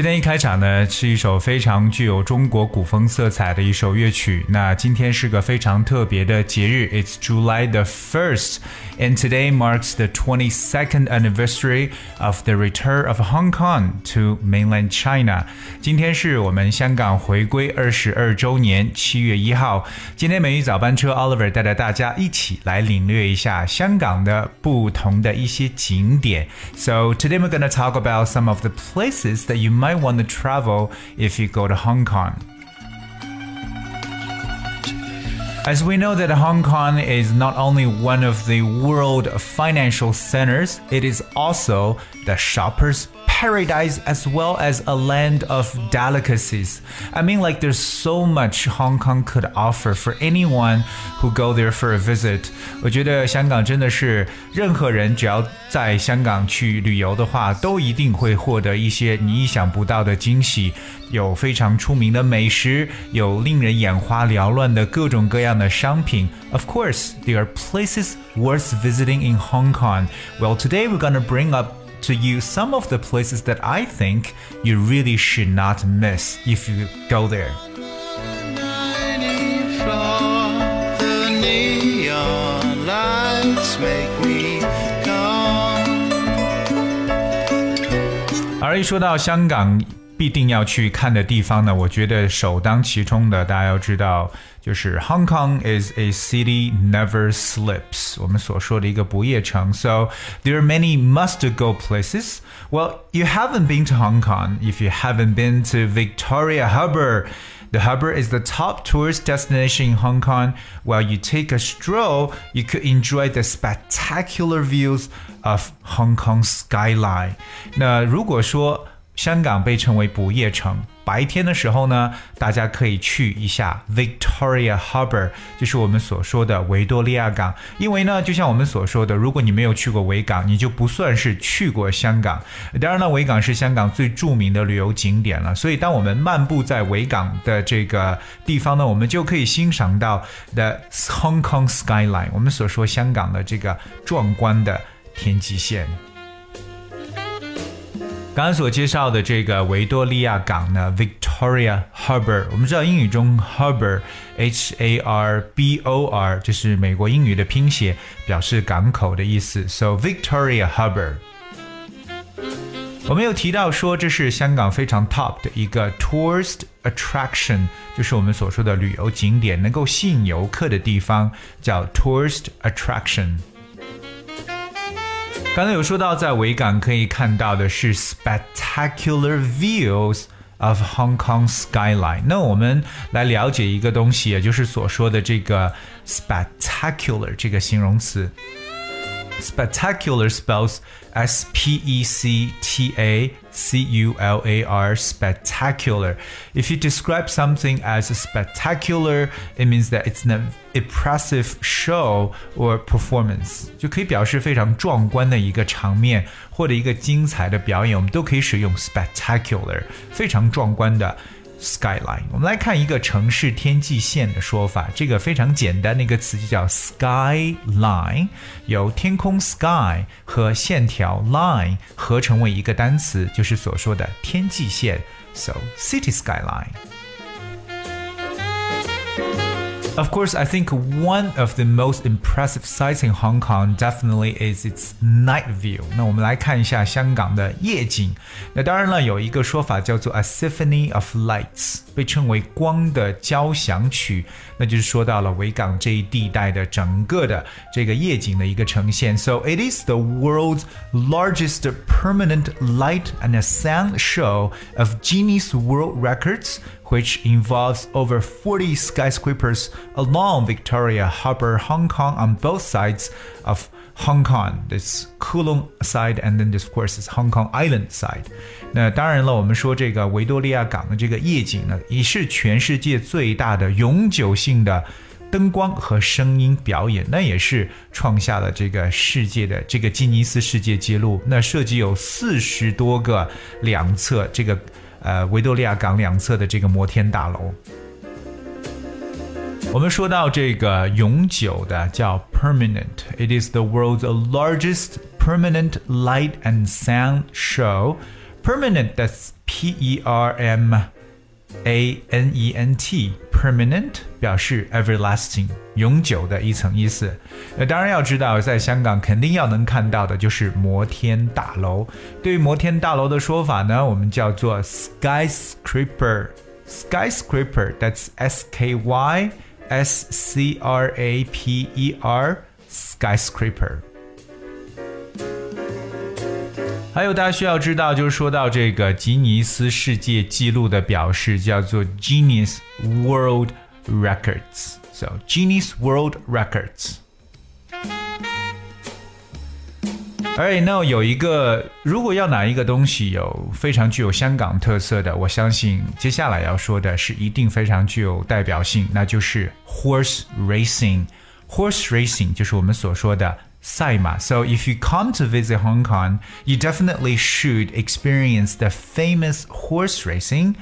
今天一开场呢，是一首非常具有中国古风色彩的一首乐曲。那今天是个非常特别的节日，It's July the first, and today marks the 22nd anniversary of the return of Hong Kong to mainland China。今天是我们香港回归二十二周年，七月一号。今天美语早班车 Oliver 带着大家一起来领略一下香港的不同的一些景点。So today we're going to talk about some of the places that you might want to travel if you go to Hong Kong. As we know that Hong Kong is not only one of the world financial centers, it is also the shoppers paradise as well as a land of delicacies. I mean, like, there's so much Hong Kong could offer for anyone who go there for a visit. 我觉得香港真的是任何人只要在香港去旅游的话，都一定会获得一些你意想不到的惊喜。有非常出名的美食，有令人眼花缭乱的各种各样的商品。Of course, there are places worth visiting in Hong Kong. Well, today we're gonna bring up to you some of the places that I think you really should not miss if you go there. All right，说到香港 必定要去看的地方呢，我觉得首当其冲的，大家要知道，就是 Hong Kong is a city never sleeps，我们所说的一个不夜城。So there are many must-go places. Well, you haven't been to Hong Kong if you haven't been to Victoria Harbour. The harbour is the top tourist destination in Hong Kong. While you take a stroll, you could enjoy the spectacular views of Hong Kong skyline. 那如果说 香港被称为不夜城。白天的时候呢，大家可以去一下 Victoria Harbour，就是我们所说的维多利亚港。因为呢，就像我们所说的，如果你没有去过维港，你就不算是去过香港。当然了，维港是香港最著名的旅游景点了。所以，当我们漫步在维港的这个地方呢，我们就可以欣赏到 The Hong Kong skyline，我们所说香港的这个壮观的天际线。刚刚所介绍的这个维多利亚港呢，Victoria Harbour，我们知道英语中 Harbour，H A R B O R，这是美国英语的拼写，表示港口的意思。So Victoria Harbour，我们有提到说这是香港非常 top 的一个 tourist attraction，就是我们所说的旅游景点，能够吸引游客的地方，叫 tourist attraction。 刚才有说到，在维港可以看到的是 spectacular views of Hong Kong skyline。那我们来了解一个东西，也就是所说的这个 spectacular 这个形容词。Spectacular spells S P E C T A C U L A R spectacular. If you describe something as spectacular, it means that it's an impressive show or performance，就可以表示非常壮观的一个场面或者一个精彩的表演，我们都可以使用 spectacular，非常壮观的。 skyline。我们来看一个城市天际线的说法，这个非常简单的一个词就叫 skyline，由天空 sky 和线条 line 合成为一个单词，就是所说的天际线。So city skyline。Of course, I think one of the most impressive sights in Hong Kong definitely is its night view. 那我们来看一下香港的夜景。那当然了，有一个说法叫做 a symphony of lights，被称为光的交响曲。那就是说到了维港这一地带的整个的这个夜景的一个呈现。So it is the world's largest permanent light and sound show of Guinness World Records which involves over 40 skyscrapers along Victoria Harbour, Hong Kong, on both sides of Hong Kong. This Kowloon side, and then this of course is Hong Kong Island side. 那当然了，我们说这个维多利亚港的这个夜景呢，也是全世界最大的永久性的。灯光和声音表演，那也是创下了这个世界的这个吉尼斯世界纪录。那设计有四十多个两侧这个 呃维多利亚港两侧的这个摩天大楼。我们说到这个永久的叫 permanent. It is the world's largest permanent light and sound show. Permanent that's P E R M A N E N T permanent 表示 everlasting 永久的一层意思。那当然要知道，在香港肯定要能看到的就是摩天大楼。对于摩天大楼的说法呢，我们叫做 skyscraper。skyscraper that's S K Y S C R A P E R skyscraper。 还有大家需要知道，就是说到这个吉尼斯世界纪录的表示叫做 Guinness World Records。So Guinness World Records。而那有一个，如果要哪一个东西有非常具有香港特色的，我相信接下来要说的是一定非常具有代表性，那就是 horse racing。horse racing 就是我们所说的赛马。So if you come to visit Hong Kong, you definitely should experience the famous horse racing.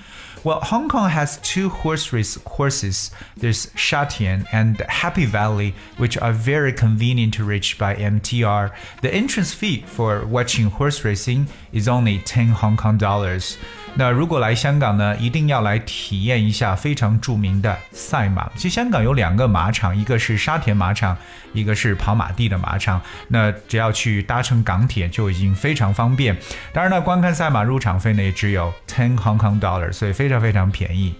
Well, Hong Kong has two horse race courses. There's Shatian and Happy Valley, which are very convenient to reach by MTR. The entrance fee for watching horse racing is only 10 Hong Kong dollars. 那如果来香港呢，一定要来体验一下非常著名的赛马。其实香港有两个马场，一个是沙田马场，一个是跑马地的马场。那只要去搭乘港铁就已经非常方便。当然呢，观看赛马入场费呢也只有 ten Hong Kong dollars，所以非常非常便宜。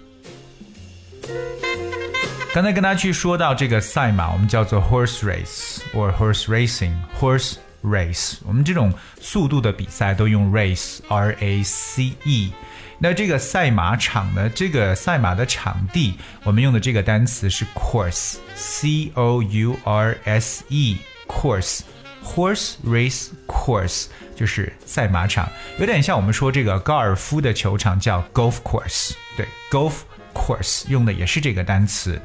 刚才跟大家去说到这个赛马，我们叫做 horse race or horse racing，horse。race，我们这种速度的比赛都用 race，r a c e。那这个赛马场呢？这个赛马的场地，我们用的这个单词是 course，c o u r s e，course，horse race course 就是赛马场，有点像我们说这个高尔夫的球场叫 golf course，对，golf course 用的也是这个单词。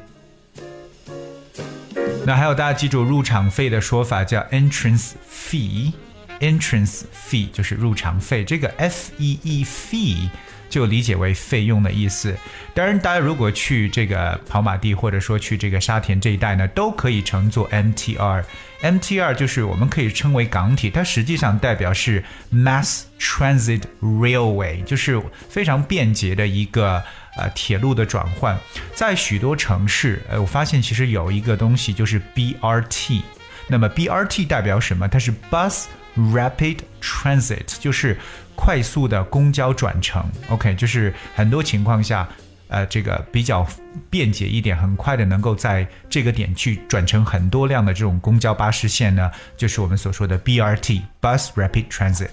那还有大家记住入场费的说法叫 entrance fee，entrance fee 就是入场费，这个 f e e fee 就理解为费用的意思。当然，大家如果去这个跑马地或者说去这个沙田这一带呢，都可以乘坐 MTR。MTR 就是我们可以称为港铁，它实际上代表是 Mass Transit Railway，就是非常便捷的一个。呃，铁路的转换，在许多城市，呃，我发现其实有一个东西就是 BRT。那么 BRT 代表什么？它是 Bus Rapid Transit，就是快速的公交转乘。OK，就是很多情况下，呃，这个比较便捷一点，很快的能够在这个点去转乘很多辆的这种公交巴士线呢，就是我们所说的 BRT，Bus Rapid Transit。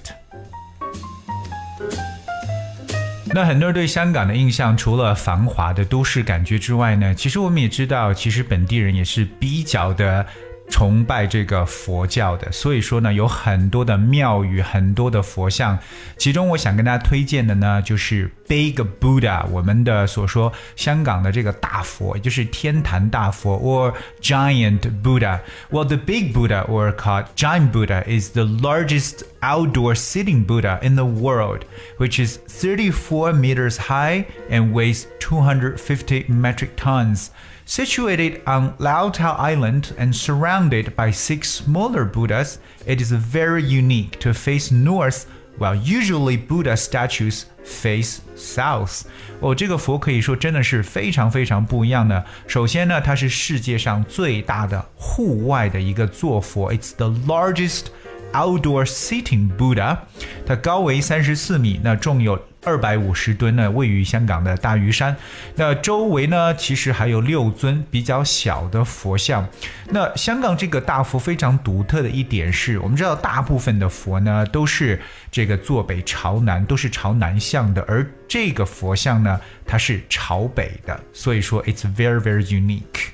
那很多人对香港的印象，除了繁华的都市感觉之外呢，其实我们也知道，其实本地人也是比较的。崇拜这个佛教的，所以说呢，有很多的庙宇，很多的佛像。其中我想跟大家推荐的呢，就是 Big Buddha，我们的所说香港的这个大佛，也就是天坛大佛，or Giant Buddha。Well, the Big Buddha, or called Giant Buddha, is the largest outdoor sitting Buddha in the world, which is 34 meters high and weighs 250 metric tons. Situated on Lao Lantau Island and surrounded by six smaller Buddhas, it is very unique to face north, while usually Buddha statues face south。哦，这个佛可以说真的是非常非常不一样的。首先呢，它是世界上最大的户外的一个坐佛，It's the largest outdoor sitting Buddha。它高为三十四米，那重有二百五十吨呢，位于香港的大屿山。那周围呢，其实还有六尊比较小的佛像。那香港这个大佛非常独特的一点是，我们知道大部分的佛呢都是这个坐北朝南，都是朝南向的，而这个佛像呢，它是朝北的，所以说 it's very very unique。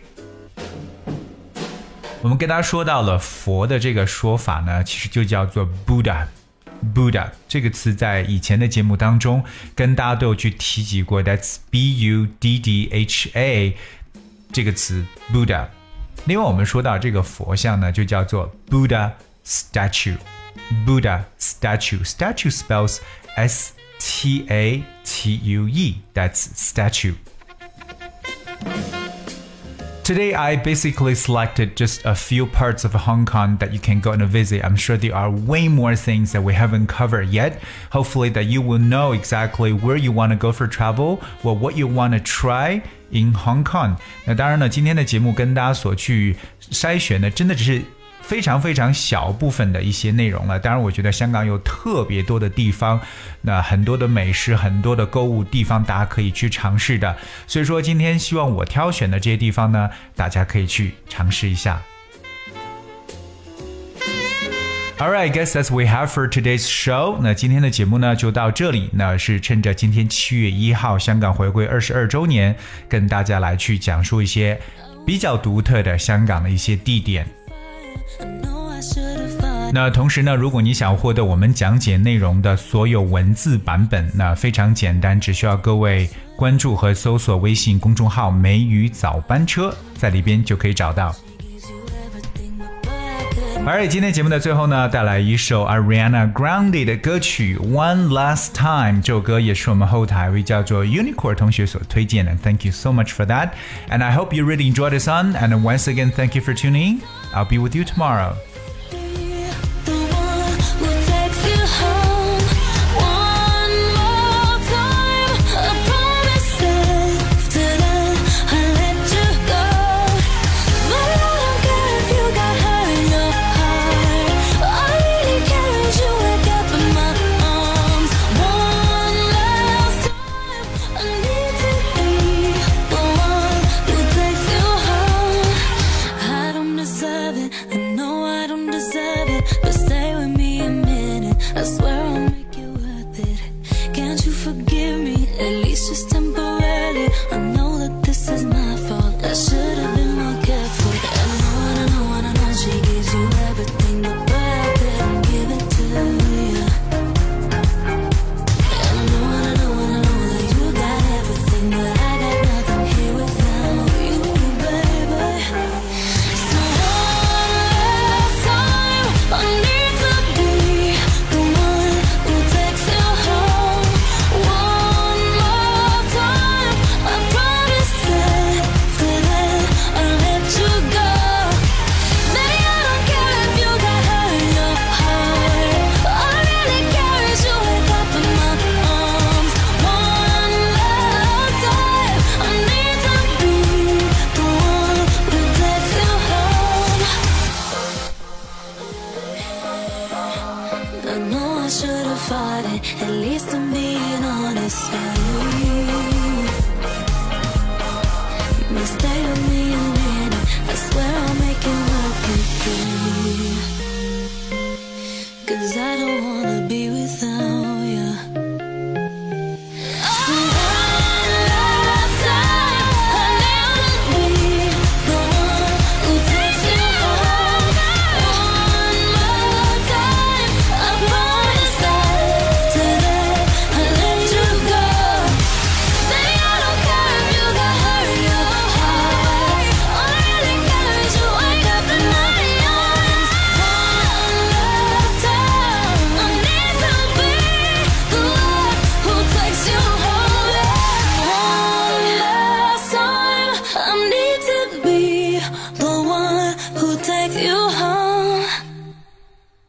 我们跟大家说到了佛的这个说法呢，其实就叫做 Buddha。Buddha 这个词在以前的节目当中跟大家都有去提及过，That's B U D D H A 这个词 Buddha。另外我们说到这个佛像呢，就叫做 Buddha statue。Buddha statue statue spells S T A T U E. That's statue. Today, I basically selected just a few parts of Hong Kong that you can go and visit. I'm sure there are way more things that we haven't covered yet. Hopefully, that you will know exactly where you want to go for travel or what you want to try in Hong Kong. 那当然呢，今天的节目跟大家所去筛选的，真的只是。 非常非常小部分的一些内容了。当然，我觉得香港有特别多的地方，那很多的美食，很多的购物地方，大家可以去尝试的。所以说，今天希望我挑选的这些地方呢，大家可以去尝试一下。All right, guess that's we have for today's show。那今天的节目呢就到这里。那是趁着今天七月一号香港回归二十二周年，跟大家来去讲述一些比较独特的香港的一些地点。那同时呢，如果你想获得我们讲解内容的所有文字版本，那非常简单，只需要各位关注和搜索微信公众号“美语早班车”，在里边就可以找到。而今天节目的最后呢，带来一首 Ariana Grande 的歌曲《One Last Time》，这首歌也是我们后台位叫做 Unicorn 同学所推荐的。Thank you so much for that, and I hope you really enjoy the song. And once again, thank you for tuning. I'll be with you tomorrow.